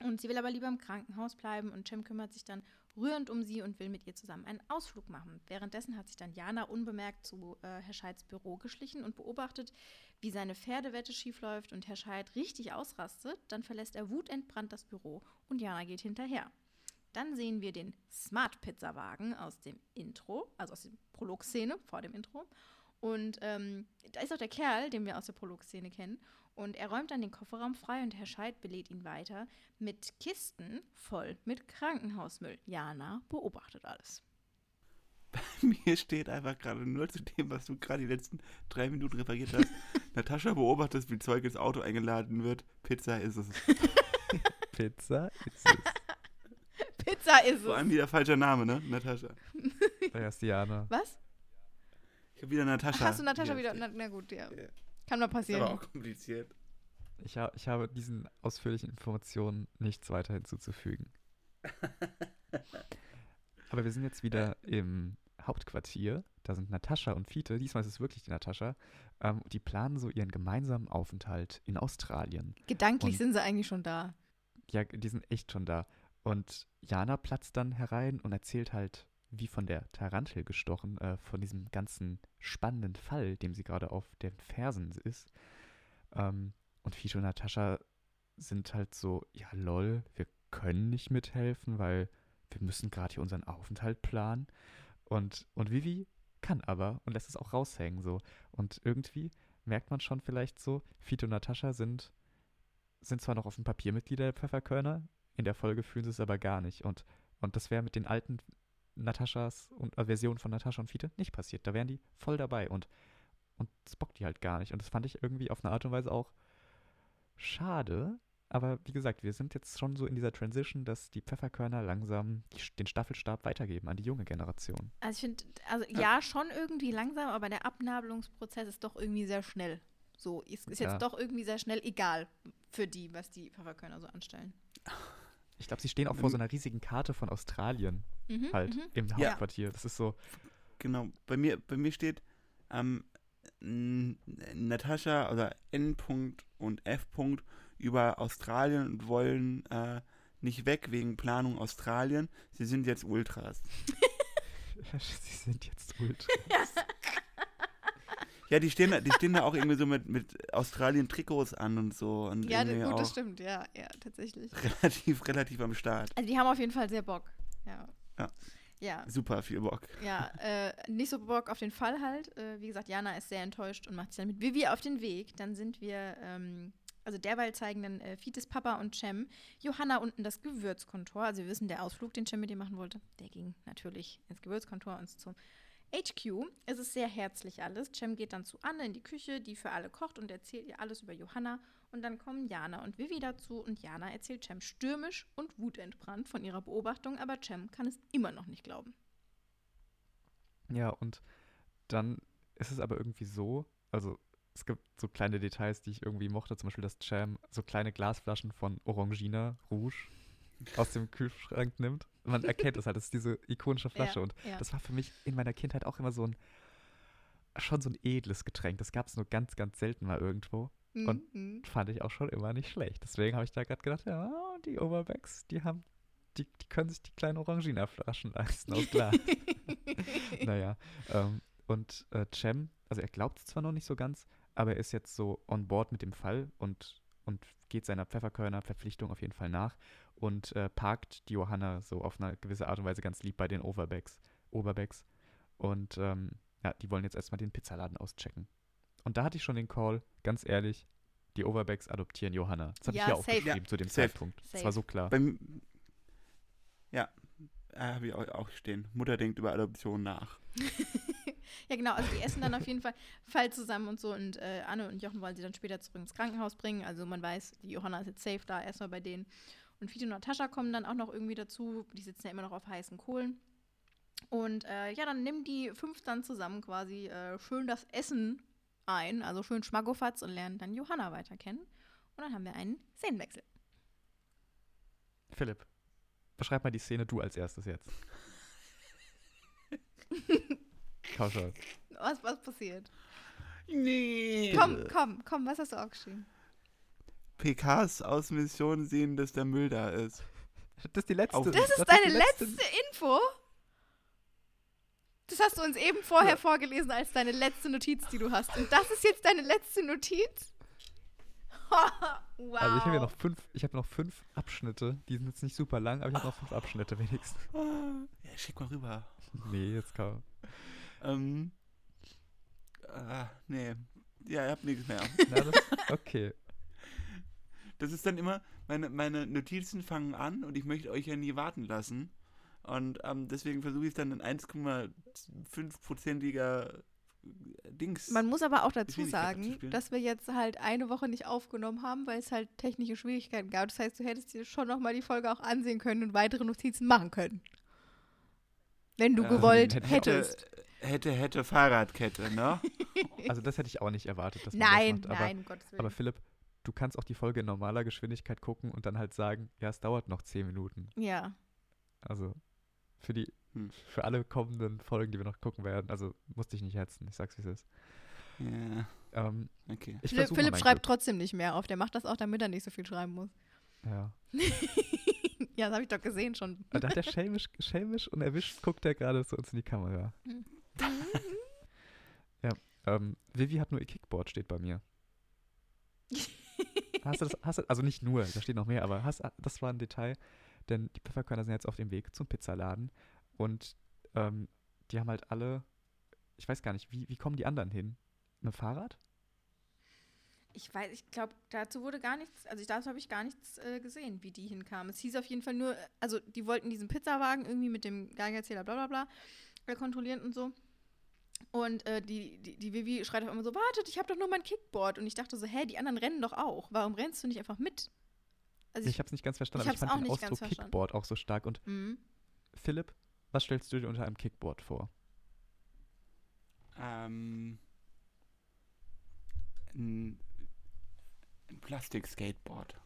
Und sie will aber lieber im Krankenhaus bleiben und Cem kümmert sich dann rührend um sie und will mit ihr zusammen einen Ausflug machen. Währenddessen hat sich dann Jana unbemerkt zu äh, Herr Scheids Büro geschlichen und beobachtet, wie seine Pferdewette schiefläuft und Herr Scheid richtig ausrastet. Dann verlässt er wutentbrannt das Büro und Jana geht hinterher. Dann sehen wir den Smart Pizza Wagen aus dem Intro, also aus der Prolog-Szene vor dem Intro. Und ähm, da ist auch der Kerl, den wir aus der Prolog-Szene kennen. Und er räumt dann den Kofferraum frei und Herr Scheid belädt ihn weiter mit Kisten voll mit Krankenhausmüll. Jana beobachtet alles. [LAUGHS] Mir steht einfach gerade nur zu dem, was du gerade die letzten drei Minuten referiert hast. [LAUGHS] Natascha beobachtet, wie Zeug ins Auto eingeladen wird. Pizza ist es. [LAUGHS] Pizza ist es. Pizza ist Vor allem es. wieder falscher Name, ne? Natascha. Da ist Diana. Was? Ich habe wieder Natascha. hast du Natascha wieder? Na, na gut, ja. Ja. Kann mal aber passieren. auch kompliziert. Ich, ha ich habe diesen ausführlichen Informationen nichts weiter hinzuzufügen. [LAUGHS] Aber wir sind jetzt wieder im Hauptquartier. Da sind Natascha und Fiete. Diesmal ist es wirklich die Natascha. Ähm, die planen so ihren gemeinsamen Aufenthalt in Australien. Gedanklich Und- sind sie eigentlich schon da. Ja, die sind echt schon da. Und Jana platzt dann herein und erzählt halt, wie von der Tarantel gestochen, äh, von diesem ganzen spannenden Fall, dem sie gerade auf den Fersen ist. Ähm, und Fiete und Natascha sind halt so, ja lol, wir können nicht mithelfen, weil wir müssen gerade hier unseren Aufenthalt planen. Und, und Vivi kann aber und lässt es auch raushängen so. Und irgendwie merkt man schon vielleicht so, Fiete und Natascha sind, sind zwar noch auf dem Papier Mitglieder der Pfefferkörner, in der Folge fühlen sie es aber gar nicht. Und, und das wäre mit den alten Nataschas und äh, Versionen von Natascha und Fiete nicht passiert. Da wären die voll dabei und, und das bockt die halt gar nicht. Und das fand ich irgendwie auf eine Art und Weise auch schade. Aber wie gesagt, wir sind jetzt schon so in dieser Transition, dass die Pfefferkörner langsam die, den Staffelstab weitergeben an die junge Generation. Also ich finde, also ja. schon irgendwie langsam, aber der Abnabelungsprozess ist doch irgendwie sehr schnell. So, ist, ist jetzt Ja. doch irgendwie sehr schnell egal für die, was die Pfefferkörner so anstellen. [LAUGHS] Ich glaube, sie stehen auch vor so einer riesigen Karte von Australien Mhm, halt mhm. im Ja. Hauptquartier. Das ist so, Genau, bei mir, bei mir steht ähm, n- Natascha oder N. -Punkt und F. -Punkt über Australien und wollen äh, nicht weg wegen Planung Australien. Sie sind jetzt Ultras. [LAUGHS] [LAUGHS] sie sind jetzt ultra. Ja, [LAUGHS] die stehen, da- die stehen da auch irgendwie so mit, mit Australien-Trikots an und so. Und Ja, irgendwie gut, das stimmt, ja, ja, tatsächlich. relativ, relativ am Start. Also die haben auf jeden Fall sehr Bock. Ja. Ja. Ja, Super viel Bock. ja äh, nicht so Bock auf den Fall halt. Äh, wie gesagt, Jana ist sehr enttäuscht und macht sich dann mit Vivi auf den Weg. Dann sind wir, ähm, also derweil zeigen dann äh, Fites Papa und Cem Johanna unten das Gewürzkontor. Also wir wissen, der Ausflug, den Cem mit ihr machen wollte, der ging natürlich ins Gewürzkontor und zum HQ. Es ist sehr herzlich alles. Cem geht dann zu Anne in die Küche, die für alle kocht und erzählt ihr alles über Johanna. Und dann kommen Jana und Vivi dazu und Jana erzählt Cem stürmisch und wutentbrannt von ihrer Beobachtung, aber Cem kann es immer noch nicht glauben. Ja, und dann ist es aber irgendwie so, also es gibt so kleine Details, die ich irgendwie mochte, zum Beispiel, dass Jam so kleine Glasflaschen von Orangina Rouge aus dem Kühlschrank nimmt. Man erkennt es halt, das ist diese ikonische [LAUGHS] Flasche Ja, und ja. das war für mich in meiner Kindheit auch immer so ein, schon so ein edles Getränk. Das gab es nur ganz, ganz selten mal irgendwo. Und- Mhm. Fand ich auch schon immer nicht schlecht. Deswegen habe ich da gerade gedacht, ja, die Overbacks, die haben, die, die können sich die kleinen Orangina-Flaschen leisten aus [LAUGHS] Glas. naja, ähm, und äh, Cem, also er glaubt es zwar noch nicht so ganz, aber er ist jetzt so on board mit dem Fall und, und geht seiner Pfefferkörner-Verpflichtung auf jeden Fall nach und äh, parkt die Johanna so auf eine gewisse Art und Weise ganz lieb bei den Overbacks. Oberbacks. Und ähm, ja, die wollen jetzt erstmal den Pizzaladen auschecken. Und da hatte ich schon den Call, ganz ehrlich, die Overbacks adoptieren Johanna. Das habe Ja, ich ja auch geschrieben zu dem Safe. Zeitpunkt. Das Safe. war so klar. Beim, ja, äh, habe ich auch, auch stehen. Mutter denkt über Adoption nach. [LAUGHS] Ja, genau. Also die essen dann auf jeden Fall Fall zusammen und so. Und äh, Anne und Jochen wollen sie dann später zurück ins Krankenhaus bringen. Also man weiß, die Johanna ist jetzt safe da, erstmal bei denen. Und Fiete und Natascha kommen dann auch noch irgendwie dazu. Die sitzen ja immer noch auf heißen Kohlen. Und äh, ja, dann nehmen die fünf dann zusammen quasi äh, schön das Essen ein, also schön Schmackofatz und lernen dann Johanna weiter kennen. Und dann haben wir einen Szenenwechsel. Philipp, beschreib mal die Szene du als erstes jetzt. [LAUGHS] Komm schon. Was, was passiert? Nee. Komm, komm, komm, was hast du aufgeschrieben? PKs aus Mission sehen, dass der Müll da ist. Das ist die letzte. Das ist deine letzte Info? Das hast du uns eben vorher vorgelesen als deine letzte Notiz, die du hast. Und das ist jetzt deine letzte Notiz? [LAUGHS] wow. Also ich habe ja noch fünf, ich habe noch fünf Abschnitte. Die sind jetzt nicht super lang, aber ich habe noch fünf Abschnitte wenigstens. Ah, Ja, schick mal rüber. Nee, jetzt kann. Ähm. Ah, nee. Ja, ihr habt nichts mehr. Na, das, okay. Das ist dann immer, meine, meine Notizen fangen an und ich möchte euch ja nie warten lassen. Und ähm, deswegen versuche ich es dann in 1,5-prozentiger Dings. Man muss aber auch dazu sagen, dass wir jetzt halt eine Woche nicht aufgenommen haben, weil es halt technische Schwierigkeiten gab. Das heißt, du hättest dir schon nochmal die Folge auch ansehen können und weitere Notizen machen können. Wenn du Ja, gewollt hätte- hättest. Hätte, hätte, hätte Fahrradkette, ne? [LAUGHS] Also das hätte ich auch nicht erwartet, dass man Nein, das macht. nein, um Gottes Willen. Aber, aber Philipp, du kannst auch die Folge in normaler Geschwindigkeit gucken und dann halt sagen, ja, es dauert noch zehn Minuten. ja. Also für die, Hm. für alle kommenden Folgen, die wir noch gucken werden, also musste ich nicht hetzen, ich sag's wie es ist. Ja, Ähm, okay. ich Philipp, Philipp schreibt trotzdem nicht mehr auf. Der macht das auch, damit er nicht so viel schreiben muss. Glück. Ja. [LAUGHS] ja, das habe ich doch gesehen schon. Aber Da hat er schelmisch, schelmisch und erwischt, guckt er gerade zu uns in die Kamera. [LAUGHS] Ähm, Vivi hat nur ihr Kickboard, steht bei mir. [LAUGHS] Hast du das, hast du, also nicht nur, da steht noch mehr, aber hast, das war ein Detail, denn die Pfefferkörner sind jetzt auf dem Weg zum Pizzaladen und ähm, die haben halt alle ich weiß gar nicht, wie, wie kommen die anderen hin? Mit dem Fahrrad? Ich weiß, ich glaube, dazu wurde gar nichts, also dazu habe ich gar nichts äh, gesehen, wie die hinkamen. Es hieß auf jeden Fall nur, also die wollten diesen Pizzawagen irgendwie mit dem Geigerzähler bla bla bla äh, kontrollieren und so. Und äh, die, die, die Vivi schreit auf einmal so, wartet, ich habe doch nur mein Kickboard. Und ich dachte so, hä, die anderen rennen doch auch. Warum rennst du nicht einfach mit? Also Ich habe es nicht ganz verstanden, ich aber ich fand auch den nicht ganz Ausdruck verstanden. Kickboard auch so stark. Und Mhm. Philipp, was stellst du dir unter einem Kickboard vor? Ähm, ein, ein Plastik-Skateboard.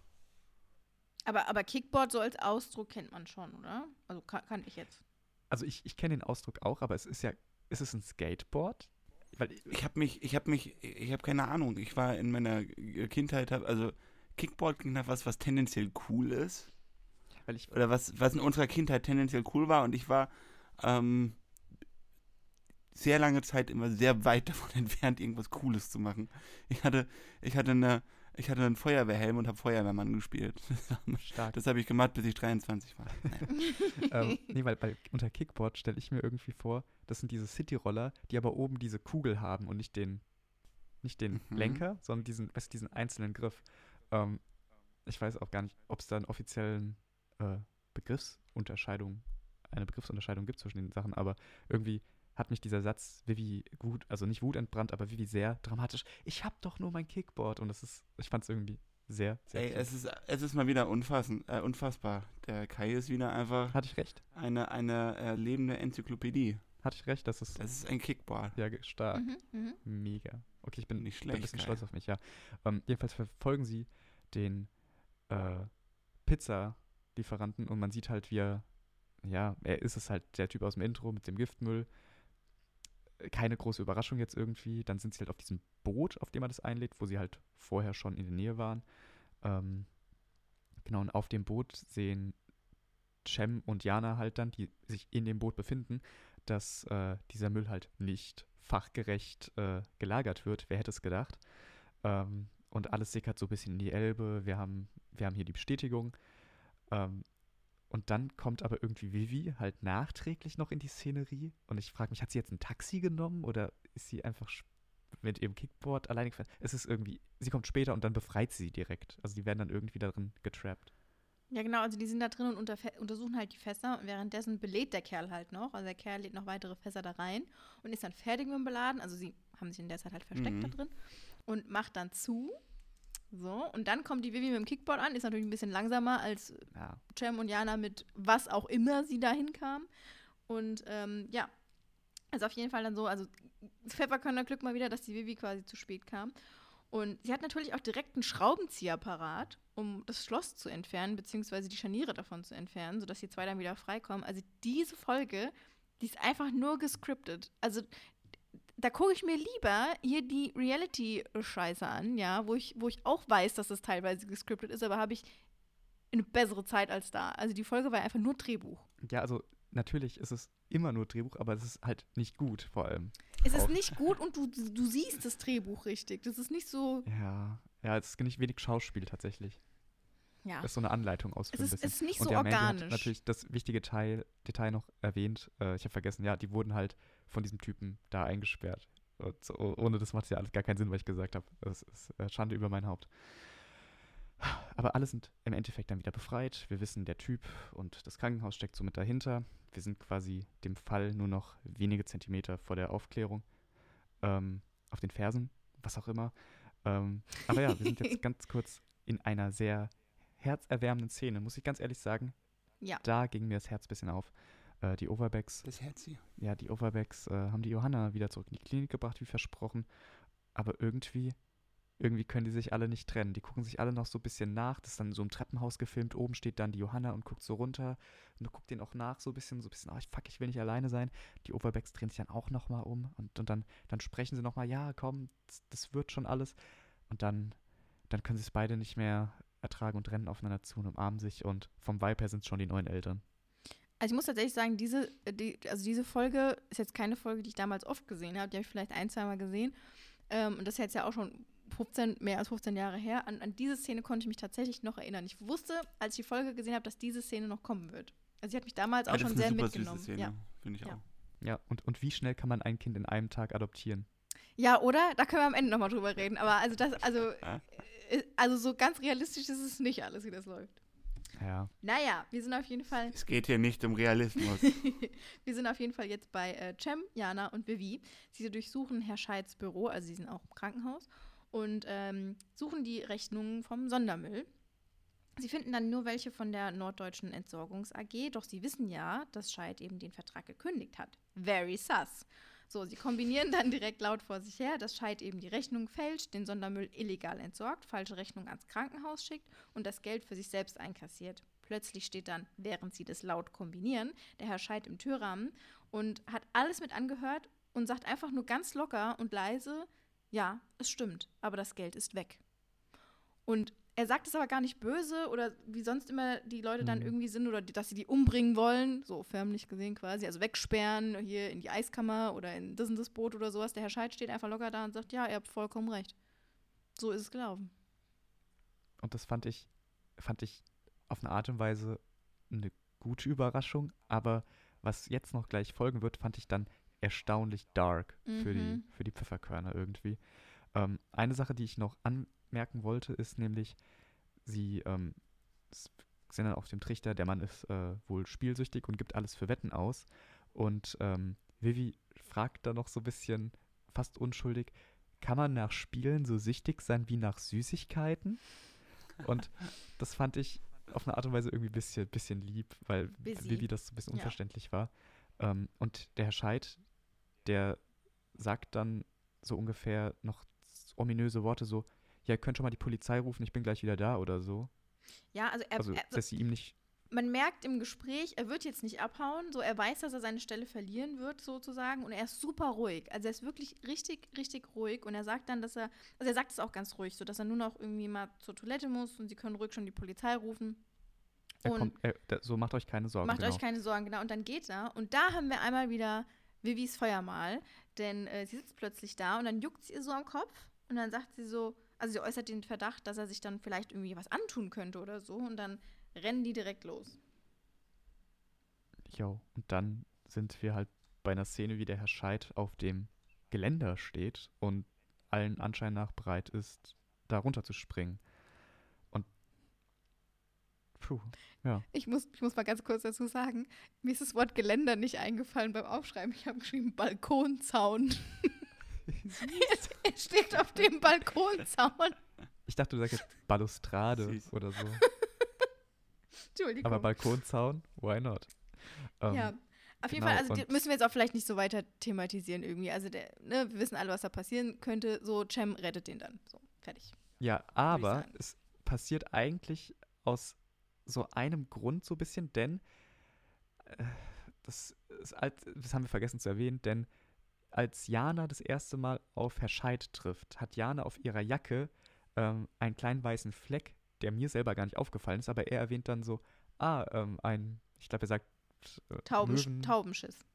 Aber, aber Kickboard so als Ausdruck kennt man schon, oder? Also kann, kann ich jetzt. Also ich, ich kenne den Ausdruck auch, aber es ist ja, ist es ein Skateboard? Weil Ich habe mich, ich habe mich, ich habe keine Ahnung. Ich war in meiner Kindheit, hab, also Kickboard klingt nach was, was tendenziell cool ist. weil ich, Oder was, was in unserer Kindheit tendenziell cool war. Und ich war ähm, sehr lange Zeit immer sehr weit [LAUGHS] davon entfernt, irgendwas Cooles zu machen. Ich hatte, ich hatte eine, ich hatte einen Feuerwehrhelm und habe Feuerwehrmann gespielt. [LAUGHS] stark. Das habe ich gemacht, bis ich 23 war. [LAUGHS] Ähm, [LAUGHS] nee, weil bei, unter Kickboard stelle ich mir irgendwie vor, das sind diese City-Roller, die aber oben diese Kugel haben und nicht den, nicht den Mhm. Lenker, sondern diesen, weißt, diesen einzelnen Griff. Ähm, ich weiß auch gar nicht, ob es da einen offiziellen äh, Begriffsunterscheidung, eine Begriffsunterscheidung gibt zwischen den Sachen, aber irgendwie hat mich dieser Satz Vivi Wut, also nicht Wut entbrannt, aber Vivi sehr dramatisch. Ich hab doch nur mein Kickboard und das ist, ich fand es irgendwie sehr, sehr Ey, es ist, es ist mal wieder unfassend, äh, unfassbar. Der Kai ist wieder einfach Hatte ich recht? eine, eine äh, lebende Enzyklopädie. Hatte ich recht, dass es Das ist ein Kickboard. ja stark. Mhm, mhm. Mega. Okay, ich bin, Nicht bin ein schlecht, bisschen Kai. stolz auf mich, ja. Ähm, jedenfalls verfolgen sie den äh, Pizza-Lieferanten und man sieht halt, wie er, ja, er ist es halt der Typ aus dem Intro mit dem Giftmüll. Keine große Überraschung jetzt irgendwie. Dann sind sie halt auf diesem Boot, auf dem er das einlädt, wo sie halt vorher schon in der Nähe waren. Ähm, genau, und auf dem Boot sehen Cem und Jana halt dann, die sich in dem Boot befinden, dass äh, dieser Müll halt nicht fachgerecht äh, gelagert wird. Wer hätte es gedacht? Ähm, und alles sickert so ein bisschen in die Elbe. Wir haben, wir haben hier die Bestätigung. Ähm, und dann kommt aber irgendwie Vivi halt nachträglich noch in die Szenerie. Und ich frage mich, hat sie jetzt ein Taxi genommen oder ist sie einfach mit ihrem Kickboard alleine gefahren? Es ist irgendwie, sie kommt später und dann befreit sie direkt. Also die werden dann irgendwie darin getrappt. Ja, genau, also die sind da drin und untersuchen halt die Fässer und währenddessen belädt der Kerl halt noch. Also der Kerl lädt noch weitere Fässer da rein und ist dann fertig mit dem Beladen. Also sie haben sich in der Zeit halt versteckt Mhm. da drin und macht dann zu. So, und dann kommt die Vivi mit dem Kickboard an, ist natürlich ein bisschen langsamer als Ja, Cem und Jana mit was auch immer sie da hinkamen. Und ähm, ja, also auf jeden Fall dann so, also Pfefferkörner Glück mal wieder, dass die Vivi quasi zu spät kam. Und sie hat natürlich auch direkt einen Schraubenzieher parat, um das Schloss zu entfernen, beziehungsweise die Scharniere davon zu entfernen, sodass die zwei dann wieder freikommen. Also diese Folge, die ist einfach nur gescriptet. Also da gucke ich mir lieber hier die Reality-Scheiße an, ja, wo ich, wo ich auch weiß, dass das teilweise gescriptet ist, aber habe ich eine bessere Zeit als da. Also die Folge war einfach nur Drehbuch. ja also natürlich ist es immer nur Drehbuch, aber es ist halt nicht gut vor allem. Es ist nicht gut und du, du siehst das Drehbuch richtig. Das ist nicht so, Ja, ja, es ist nicht wenig Schauspiel tatsächlich. Ja. Das ist so eine Anleitung aus Es ist, ist nicht Und so Mandy hat organisch. natürlich das wichtige Teil, Detail noch erwähnt. Äh, ich habe vergessen, ja, die wurden halt von diesem Typen da eingesperrt. Und so, ohne das macht es ja alles gar keinen Sinn, was ich gesagt habe. Das ist äh, Schande über mein Haupt. Aber alle sind im Endeffekt dann wieder befreit. Wir wissen, der Typ und das Krankenhaus steckt somit dahinter. Wir sind quasi dem Fall nur noch wenige Zentimeter vor der Aufklärung. Ähm, auf den Fersen, was auch immer. Ähm, aber ja, wir sind jetzt [LAUGHS] ganz kurz in einer sehr herzerwärmenden Szene, muss ich ganz ehrlich sagen. Ja. Da ging mir das Herz ein bisschen auf. Äh, die Overbacks, Das Herz hier. ja, die Overbacks äh, haben die Johanna wieder zurück in die Klinik gebracht, wie versprochen. Aber irgendwie, irgendwie können die sich alle nicht trennen. Die gucken sich alle noch so ein bisschen nach. Das ist dann so im Treppenhaus gefilmt. Oben steht dann die Johanna und guckt so runter. Und du guckst denen auch nach so ein bisschen, so ein bisschen, oh, ich, fuck, ich will nicht alleine sein. Die Overbacks drehen sich dann auch nochmal um. Und, und dann, dann sprechen sie nochmal, ja, komm, das, das wird schon alles. Und dann, dann können sie es beide nicht mehr ertragen und rennen aufeinander zu und umarmen sich. Und vom Vibe her sind es schon die neuen Eltern. Also ich muss tatsächlich sagen, diese, äh, die, also diese Folge ist jetzt keine Folge, die ich damals oft gesehen habe. Die habe ich vielleicht ein, zweimal gesehen. Ähm, und das ist jetzt ja auch schon 15, mehr als 15 Jahre her. An, an diese Szene konnte ich mich tatsächlich noch erinnern. Ich wusste, als ich die Folge gesehen habe, dass diese Szene noch kommen wird. Also sie hat mich damals auch Ja, schon sehr mitgenommen. Szene, Ja. finde ich Ja. auch. Ja, und, und wie schnell kann man ein Kind in einem Tag adoptieren? Ja, oder? Da können wir am Ende nochmal drüber reden. Aber also das, also, Ja. Also so ganz realistisch ist es nicht alles, wie das läuft. Ja. Naja, wir sind auf jeden Fall, Es geht hier nicht um Realismus. [LAUGHS] wir sind auf jeden Fall jetzt bei äh, Cem, Jana und Vivi. Sie durchsuchen Herr Scheids Büro, also sie sind auch im Krankenhaus, und ähm, suchen die Rechnungen vom Sondermüll. Sie finden dann nur welche von der Norddeutschen Entsorgungs AG, doch sie wissen ja, dass Scheid eben den Vertrag gekündigt hat. Very sus. So, sie kombinieren dann direkt laut vor sich her, dass Scheid eben die Rechnung fälscht, den Sondermüll illegal entsorgt, falsche Rechnung ans Krankenhaus schickt und das Geld für sich selbst einkassiert. Plötzlich steht dann, während sie das laut kombinieren, der Herr Scheid im Türrahmen und hat alles mit angehört und sagt einfach nur ganz locker und leise, ja, es stimmt, aber das Geld ist weg. Und er sagt es aber gar nicht böse oder wie sonst immer die Leute dann Mhm. irgendwie sind oder die, dass sie die umbringen wollen, so förmlich gesehen quasi, also wegsperren, hier in die Eiskammer oder in das und das Boot oder sowas. Der Herr Scheid steht einfach locker da und sagt, ja, ihr habt vollkommen recht. So ist es gelaufen. Und das fand ich, fand ich auf eine Art und Weise eine gute Überraschung, aber was jetzt noch gleich folgen wird, fand ich dann erstaunlich dark für, die, Mhm. für die Pfefferkörner irgendwie. Ähm, eine Sache, die ich noch anmerken wollte, ist nämlich, sie ähm, sind dann auf dem Trichter, der Mann ist äh, wohl spielsüchtig und gibt alles für Wetten aus. Und ähm, Vivi fragt da noch so ein bisschen, fast unschuldig, kann man nach Spielen so süchtig sein wie nach Süßigkeiten? Und das fand ich auf eine Art und Weise irgendwie ein bisschen, bisschen lieb, weil Busy. Vivi das so ein bisschen Ja. unverständlich war. Ähm, und der Herr Scheid, der sagt dann so ungefähr noch ominöse Worte so, ja, ihr könnt schon mal die Polizei rufen, ich bin gleich wieder da oder so. Ja, also, er, Also, er, dass sie ihm nicht, man merkt im Gespräch, er wird jetzt nicht abhauen, so er weiß, dass er seine Stelle verlieren wird sozusagen und er ist super ruhig. Also er ist wirklich richtig, richtig ruhig und er sagt dann, dass er, also er sagt es auch ganz ruhig, so dass er nur noch irgendwie mal zur Toilette muss und sie können ruhig schon die Polizei rufen. und- kommt, er, so macht euch keine Sorgen. Macht genau. euch keine Sorgen, genau. Und dann geht er. Und da haben wir einmal wieder Vivis Feuermal. Denn äh, sie sitzt plötzlich da und dann juckt sie ihr so am Kopf. Und dann sagt sie so, also sie äußert den Verdacht, dass er sich dann vielleicht irgendwie was antun könnte oder so. Und dann rennen die direkt los. Jo, und dann sind wir halt bei einer Szene, wie der Herr Scheid auf dem Geländer steht und allen Anschein nach bereit ist, da runter zu springen. Und puh, ja. Ich muss, ich muss mal ganz kurz dazu sagen, mir ist das Wort Geländer nicht eingefallen beim Aufschreiben. Ich habe geschrieben Balkonzaun. [LAUGHS] [LAUGHS] er steht auf dem Balkonzaun. Ich dachte, du sagst jetzt Balustrade Süß. oder so. Entschuldigung. Aber Balkonzaun, why not? Ähm, ja. Auf jeden genau, Fall, also müssen wir jetzt auch vielleicht nicht so weiter thematisieren irgendwie. Also der, ne, wir wissen alle, was da passieren könnte. So, Cem rettet den dann. So, fertig. Ja, aber es passiert eigentlich aus so einem Grund so ein bisschen, denn äh, das, ist, das haben wir vergessen zu erwähnen, denn als Jana das erste Mal auf Herr Scheid trifft, hat Jana auf ihrer Jacke ähm, einen kleinen weißen Fleck, der mir selber gar nicht aufgefallen ist, aber er erwähnt dann so, ah, ähm, ein, ich glaube, er sagt äh, Taubensch Möwen- Taubenschiss.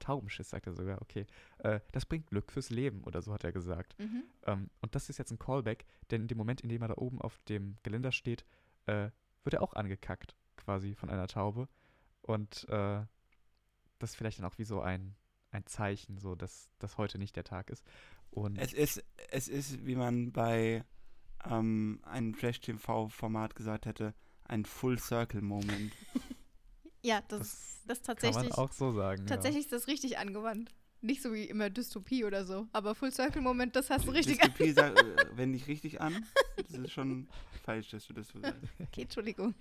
Taubenschiss, sagt er sogar, okay. Äh, das bringt Glück fürs Leben oder so hat er gesagt. Mhm. Ähm, und das ist jetzt ein Callback, denn in dem Moment, in dem er da oben auf dem Geländer steht, äh, wird er auch angekackt, quasi von einer Taube. Und äh, das ist vielleicht dann auch wie so ein, ein Zeichen, so dass das heute nicht der Tag ist. Und Es ist, es ist, wie man bei ähm, einem Trash-TV-Format gesagt hätte, ein Full-Circle-Moment. [LAUGHS] Ja, das, Das das kann man tatsächlich. auch so sagen. Tatsächlich ist das richtig angewandt. Nicht so wie immer Dystopie oder so. Aber Full Circle Moment, das hast du richtig an. Dystopie sagt, äh, wende ich richtig an. Das ist schon [LAUGHS] falsch, dass du das so sagst. Okay, Entschuldigung.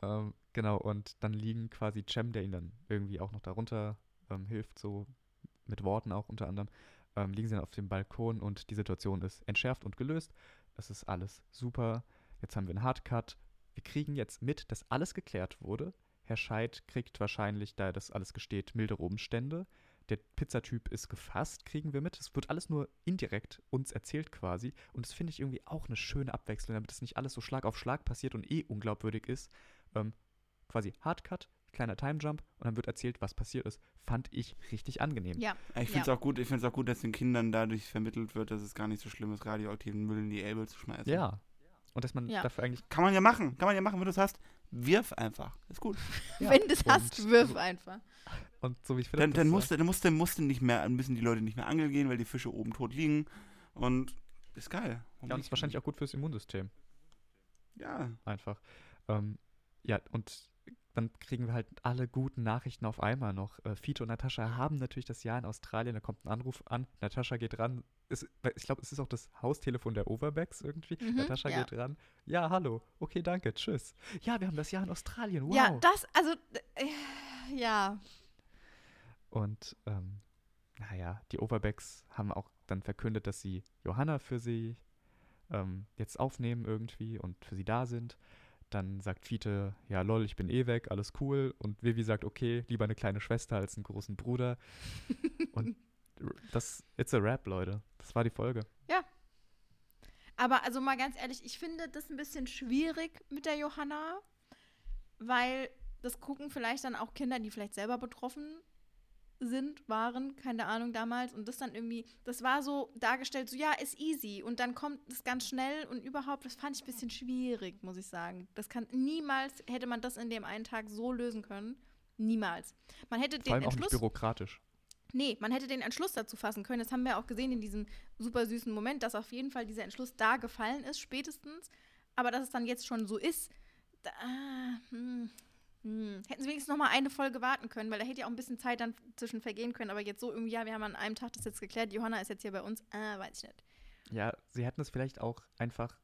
Ja. Ähm, genau, und dann liegen quasi Cem, der ihn dann irgendwie auch noch darunter ähm, hilft, so mit Worten auch unter anderem, ähm, liegen sie dann auf dem Balkon und die Situation ist entschärft und gelöst. Es ist alles super. Jetzt haben wir einen Hardcut. Wir kriegen jetzt mit, dass alles geklärt wurde. Herr Scheid kriegt wahrscheinlich, da das alles gesteht, mildere Umstände. Der Pizzatyp ist gefasst, kriegen wir mit. Es wird alles nur indirekt uns erzählt quasi. Und das finde ich irgendwie auch eine schöne Abwechslung, damit es nicht alles so Schlag auf Schlag passiert und eh unglaubwürdig ist. Ähm, quasi Hardcut, kleiner Timejump und dann wird erzählt, was passiert ist. Fand ich richtig angenehm. Ja, Ich finde es auch gut, ich finde es auch gut, dass den Kindern dadurch vermittelt wird, dass es gar nicht so schlimm ist, radioaktiven Müll in die Elbe zu schmeißen. Ja, Und dass man Ja. dafür eigentlich. Kann man ja machen. Kann man ja machen, wenn du es hast. Wirf einfach. Ist gut. [LAUGHS] Ja, Wenn du es hast, wirf einfach. Und so wie Dann, das dann, sagt- musst, du- dann, musst, du- musst du nicht mehr, müssen die Leute nicht mehr angeln gehen, weil die Fische oben tot liegen. Und ist geil. Warum Ja, und ist wahrscheinlich auch gut fürs Immunsystem. Ja. Einfach. Ähm, ja, und dann kriegen wir halt alle guten Nachrichten auf einmal noch. Äh, Fito und Natascha haben natürlich das Jahr in Australien. Da kommt ein Anruf an. Natascha geht ran. Ist, ich glaube, es ist auch das Haustelefon der Overbacks irgendwie. Mhm, Natascha ja. geht ran. Ja, hallo. Okay, danke. Tschüss. Ja, wir haben das Jahr in Australien. Wow. Ja, das, also, äh, ja. Und ähm, naja, die Overbacks haben auch dann verkündet, dass sie Johanna für sie ähm, jetzt aufnehmen irgendwie und für sie da sind. Dann sagt Fiete, ja lol, ich bin eh weg, alles cool. Und Vivi sagt, okay, lieber eine kleine Schwester als einen großen Bruder. [LAUGHS] und das, it's a rap, Leute. Das war die Folge. Aber also mal ganz ehrlich, ich finde das ein bisschen schwierig mit der Johanna, weil das gucken vielleicht dann auch Kinder, die vielleicht selber betroffen sind, waren, keine Ahnung damals. Und das dann irgendwie, das war so dargestellt, so ja, ist easy. Und dann kommt es ganz schnell und überhaupt, das fand ich ein bisschen schwierig, muss ich sagen. Das kann niemals, hätte man das in dem einen Tag so lösen können. Niemals. Man hätte den Vor allem auch nicht Entschluss. bürokratisch. Nee, man hätte den Entschluss dazu fassen können. Das haben wir auch gesehen in diesem super süßen Moment, dass auf jeden Fall dieser Entschluss da gefallen ist, spätestens. Aber dass es dann jetzt schon so ist, da, ah, hm, hm. hätten sie wenigstens noch mal eine Folge warten können, weil da hätte ja auch ein bisschen Zeit dann zwischen vergehen können. Aber jetzt so irgendwie, ja, wir haben an einem Tag das jetzt geklärt, Johanna ist jetzt hier bei uns, ah, weiß ich nicht. Ja, sie hätten es vielleicht auch einfach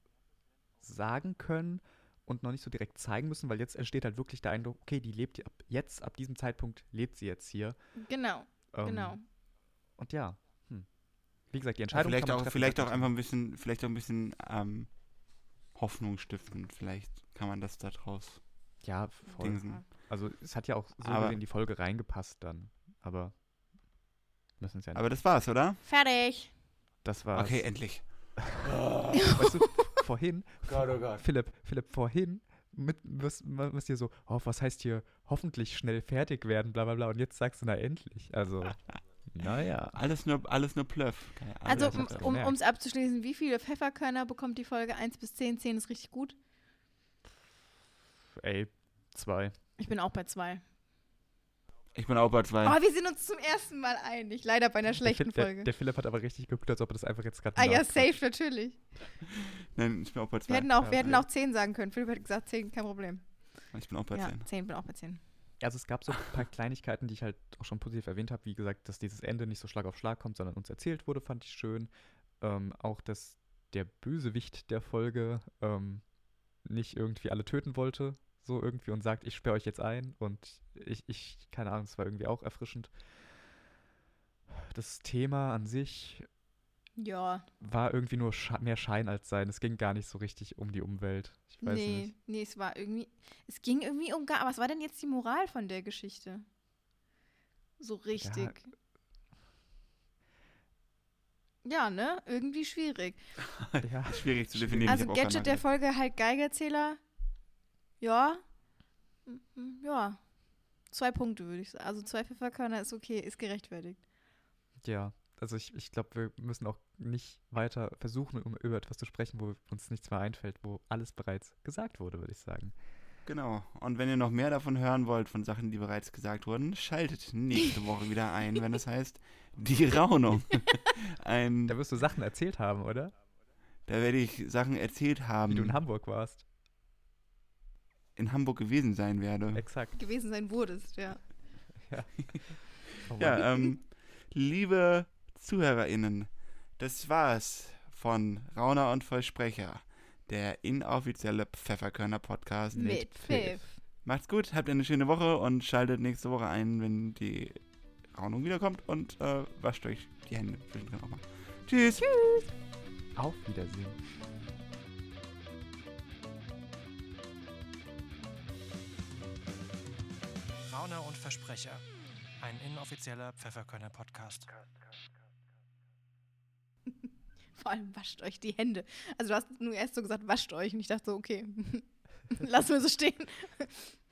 sagen können und noch nicht so direkt zeigen müssen, weil jetzt entsteht halt wirklich der Eindruck, okay, die lebt ab jetzt, ab diesem Zeitpunkt lebt sie jetzt hier. Genau, Ähm, genau. Und ja, hm. wie gesagt, die Ja, Entscheidung vielleicht kann man auch, treffen, vielleicht auch einfach ein bisschen, vielleicht auch ein bisschen ähm, Hoffnung stiften. Vielleicht kann man das da draus. Ja, voll. dingsen. Also es hat ja auch so Aber- in die Folge reingepasst dann, aber müssen es ja nicht. Aber das war's, oder? Fertig. das war Okay, endlich. [LAUGHS] weißt du, vorhin, Gott, oh Gott. Philipp, Philipp, vorhin mit, was, was hier so, oh, was heißt hier, hoffentlich schnell fertig werden, bla bla bla, und jetzt sagst du, na endlich. Also, [LAUGHS] naja. Alles nur, alles nur Plöff. Also, um um es abzuschließen, wie viele Pfefferkörner bekommt die Folge 1 bis 10? 10 ist richtig gut. Ey, zwei. Ich bin auch bei 2. ich bin auch bei zwei. Oh, wir sind uns zum ersten Mal einig. Leider bei einer schlechten der, Folge. der Philipp hat aber richtig geguckt, als ob er das einfach jetzt gerade ah ja, safe, natürlich. [LAUGHS] Nein, ich bin auch bei Wir zwei. hätten auch, Ja, wir hätten ja. auch 10 sagen können. Philipp hat gesagt 10, kein Problem. Ich bin auch bei ja, zehn. 10, bin auch bei 10. Also es gab so ein paar Kleinigkeiten, die ich halt auch schon positiv erwähnt habe. Wie gesagt, dass dieses Ende nicht so Schlag auf Schlag kommt, sondern uns erzählt wurde, fand ich schön. Ähm, auch, dass der Bösewicht der Folge ähm, nicht irgendwie alle töten wollte, so irgendwie und sagt, ich sperre euch jetzt ein. Und ich, ich, keine Ahnung, es war irgendwie auch erfrischend. Das Thema an sich Ja, war irgendwie nur mehr Schein als Sein. Es ging gar nicht so richtig um die Umwelt. Ich weiß nee, nicht. nee, es war irgendwie, es ging irgendwie um gar, was war denn jetzt die Moral von der Geschichte? So richtig. Ja, ne? Irgendwie schwierig. [LAUGHS] Ja. Schwierig zu definieren. also Gadget der Folge halt Geigerzähler. Ja. Mhm, Ja. Zwei Punkte würde ich sagen. Also zwei Pfefferkörner ist okay, ist gerechtfertigt. Ja, also ich, ich glaube, wir müssen auch nicht weiter versuchen, um über etwas zu sprechen, wo uns nichts mehr einfällt, wo alles bereits gesagt wurde, würde ich sagen. Genau. Und wenn ihr noch mehr davon hören wollt, von Sachen, die bereits gesagt wurden, schaltet nächste Woche wieder ein, wenn es heißt Die [LAUGHS] Raunung. [LAUGHS] Ein, Da wirst du Sachen erzählt haben, oder? da werde ich Sachen erzählt haben, Wie du in Hamburg warst. in Hamburg gewesen sein werde. Exakt. Gewesen sein wurdest, ja. Oh [LAUGHS] Mann. Ja, ähm, liebe ZuhörerInnen, das war's von Rauner und Versprecher, der inoffizielle Pfefferkörner-Podcast. Mit Pfiff. Macht's gut, habt eine schöne Woche und schaltet nächste Woche ein, wenn die Raunung wiederkommt und äh, wascht euch die Hände zwischendrin auch mal. Tschüss. Auf Wiedersehen. Rauner und Versprecher. Ein inoffizieller Pfefferkörner-Podcast. Vor allem wascht euch die Hände. Also du hast nur erst so gesagt, wascht euch und ich dachte so, okay, [LAUGHS] lassen wir so stehen.